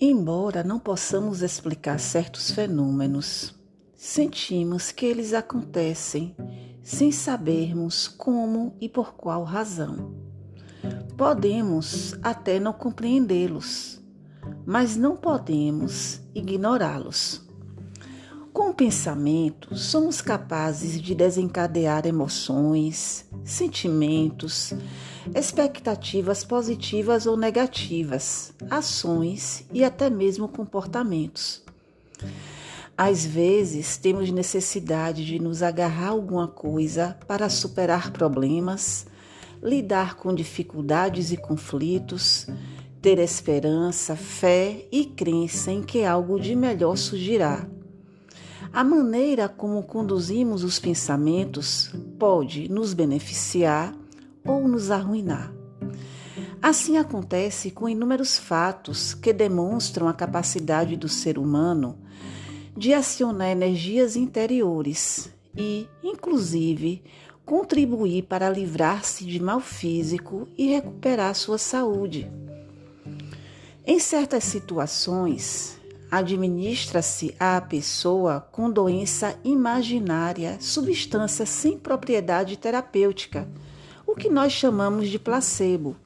Embora não possamos explicar certos fenômenos, sentimos que eles acontecem sem sabermos como e por qual razão. Podemos até não compreendê-los, mas não podemos ignorá-los. Com o pensamento, somos capazes de desencadear emoções, sentimentos, expectativas positivas ou negativas, ações e até mesmo comportamentos. Às vezes, temos necessidade de nos agarrar a alguma coisa para superar problemas, lidar com dificuldades e conflitos, ter esperança, fé e crença em que algo de melhor surgirá. A maneira como conduzimos os pensamentos pode nos beneficiar ou nos arruinar. Assim acontece com inúmeros fatos que demonstram a capacidade do ser humano de acionar energias interiores e, inclusive, contribuir para livrar-se de mal físico e recuperar sua saúde. Em certas situações, administra-se à pessoa com doença imaginária substância sem propriedade terapêutica, o que nós chamamos de placebo,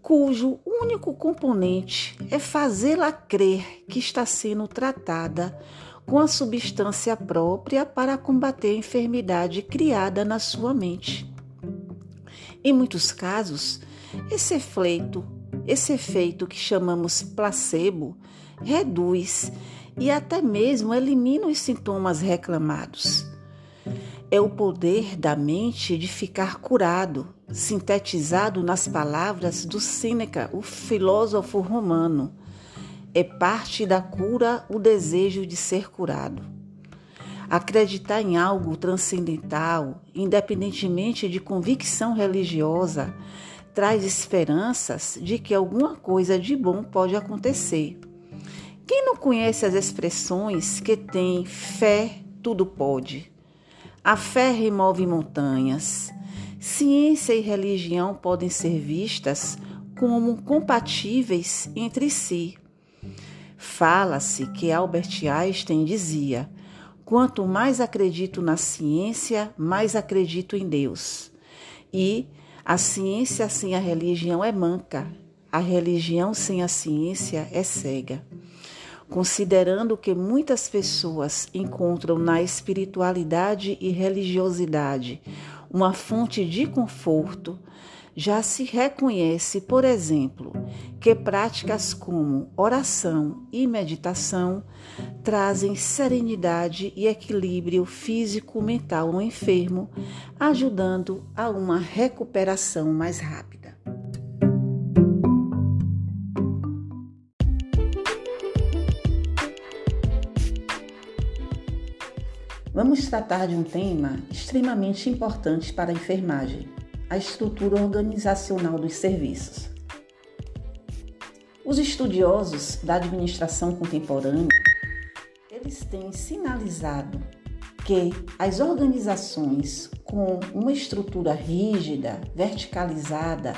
cujo único componente é fazê-la crer que está sendo tratada com a substância própria para combater a enfermidade criada na sua mente. Em muitos casos, esse efeito, esse efeito que chamamos placebo, reduz e até mesmo elimina os sintomas reclamados. É o poder da mente de ficar curado, sintetizado nas palavras do Sêneca, o filósofo romano. É parte da cura o desejo de ser curado. Acreditar em algo transcendental, independentemente de convicção religiosa, traz esperanças de que alguma coisa de bom pode acontecer. Quem não conhece as expressões que tem fé, tudo pode? A fé remove montanhas. Ciência e religião podem ser vistas como compatíveis entre si. Fala-se que Albert Einstein dizia: quanto mais acredito na ciência, mais acredito em Deus. E a ciência sem a religião é manca, a religião sem a ciência é cega considerando que muitas pessoas encontram na espiritualidade e religiosidade uma fonte de conforto, já se reconhece, por exemplo, que práticas como oração e meditação trazem serenidade e equilíbrio físico-mental ao enfermo, ajudando a uma recuperação mais rápida. Vamos tratar de um tema extremamente importante para a enfermagem: a estrutura organizacional dos serviços. Os estudiosos da administração contemporânea, eles têm sinalizado que as organizações com uma estrutura rígida, verticalizada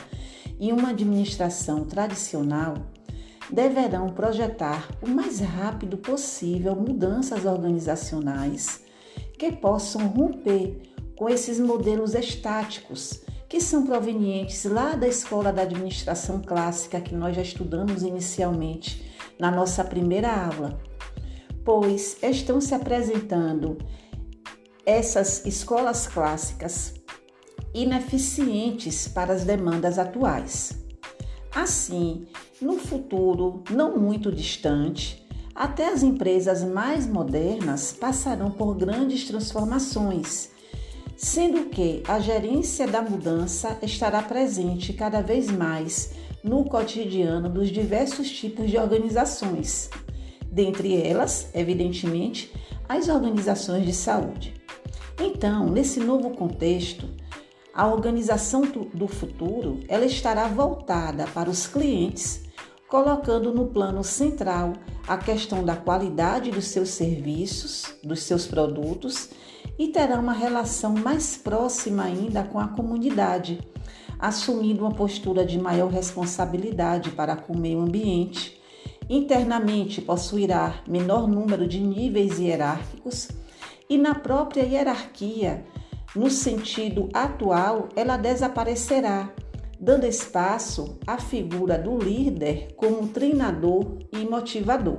e uma administração tradicional deverão projetar o mais rápido possível mudanças organizacionais que possam romper com esses modelos estáticos que são provenientes lá da escola da administração clássica que nós já estudamos inicialmente na nossa primeira aula, pois estão se apresentando essas escolas clássicas ineficientes para as demandas atuais. Assim, no futuro não muito distante, até as empresas mais modernas passarão por grandes transformações, sendo que a gerência da mudança estará presente cada vez mais no cotidiano dos diversos tipos de organizações, dentre elas, evidentemente, as organizações de saúde. Então, nesse novo contexto, a organização do futuro ela estará voltada para os clientes colocando no plano central a questão da qualidade dos seus serviços, dos seus produtos e terá uma relação mais próxima ainda com a comunidade, assumindo uma postura de maior responsabilidade para com o meio ambiente. Internamente possuirá menor número de níveis hierárquicos e na própria hierarquia, no sentido atual, ela desaparecerá, dando espaço à figura do líder como treinador e motivador.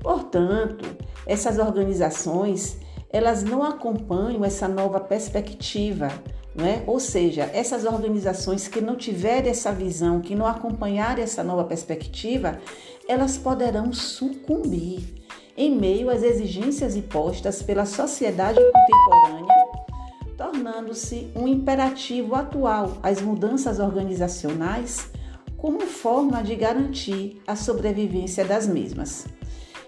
Portanto, essas organizações, elas não acompanham essa nova perspectiva, é? Ou seja, essas organizações que não tiverem essa visão, que não acompanharem essa nova perspectiva, elas poderão sucumbir em meio às exigências impostas pela sociedade contemporânea, tornando-se um imperativo atual as mudanças organizacionais como forma de garantir a sobrevivência das mesmas.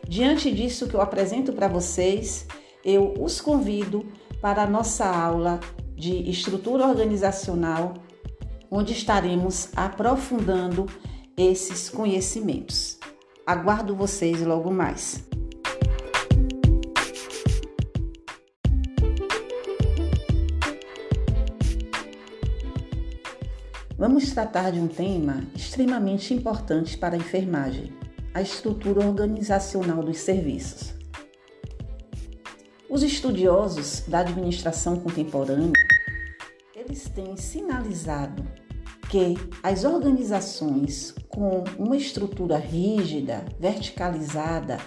Diante disso que eu apresento para vocês, eu os convido para a nossa aula de estrutura organizacional, onde estaremos aprofundando esses conhecimentos. Aguardo vocês logo mais. Vamos tratar de um tema extremamente importante para a enfermagem: a estrutura organizacional dos serviços. Os estudiosos da administração contemporânea, eles têm sinalizado que as organizações com uma estrutura rígida, verticalizada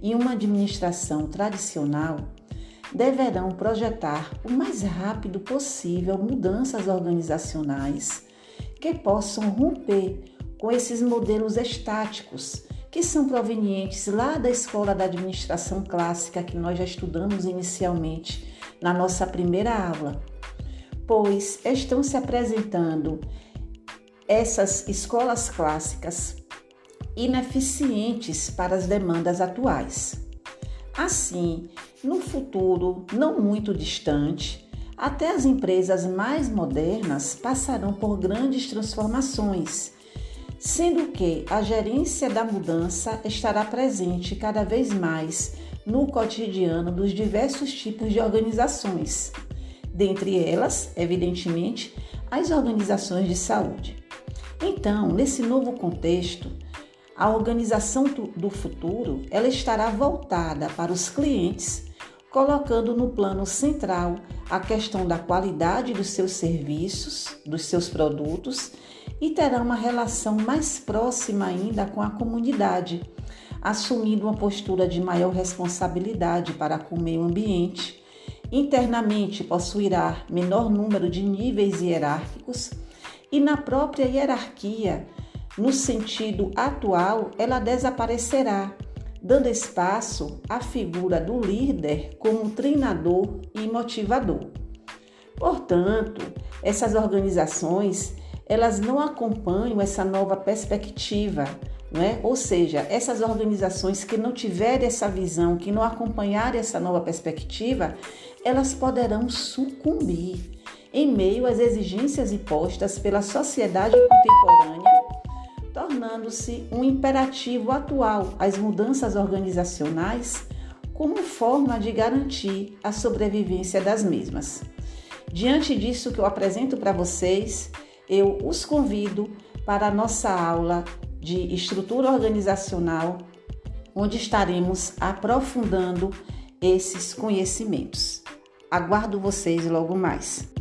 e uma administração tradicional deverão projetar o mais rápido possível mudanças organizacionais que possam romper com esses modelos estáticos que são provenientes lá da escola da administração clássica que nós já estudamos inicialmente na nossa primeira aula, pois estão se apresentando essas escolas clássicas ineficientes para as demandas atuais. Assim, no futuro não muito distante, até as empresas mais modernas passarão por grandes transformações sendo que a gerência da mudança estará presente cada vez mais no cotidiano dos diversos tipos de organizações, dentre elas, evidentemente, as organizações de saúde. Então, nesse novo contexto, a organização do futuro ela estará voltada para os clientes, colocando no plano central a questão da qualidade dos seus serviços, dos seus produtos e terá uma relação mais próxima ainda com a comunidade, assumindo uma postura de maior responsabilidade para com o meio ambiente. Internamente possuirá menor número de níveis hierárquicos e na própria hierarquia, no sentido atual, ela desaparecerá, dando espaço à figura do líder como treinador e motivador. Portanto, essas organizações elas não acompanham essa nova perspectiva, não é? Ou seja, essas organizações que não tiverem essa visão, que não acompanharem essa nova perspectiva, elas poderão sucumbir em meio às exigências impostas pela sociedade contemporânea, tornando-se um imperativo atual as mudanças organizacionais como forma de garantir a sobrevivência das mesmas. Diante disso que eu apresento para vocês, eu os convido para a nossa aula de estrutura organizacional, onde estaremos aprofundando esses conhecimentos. Aguardo vocês logo mais.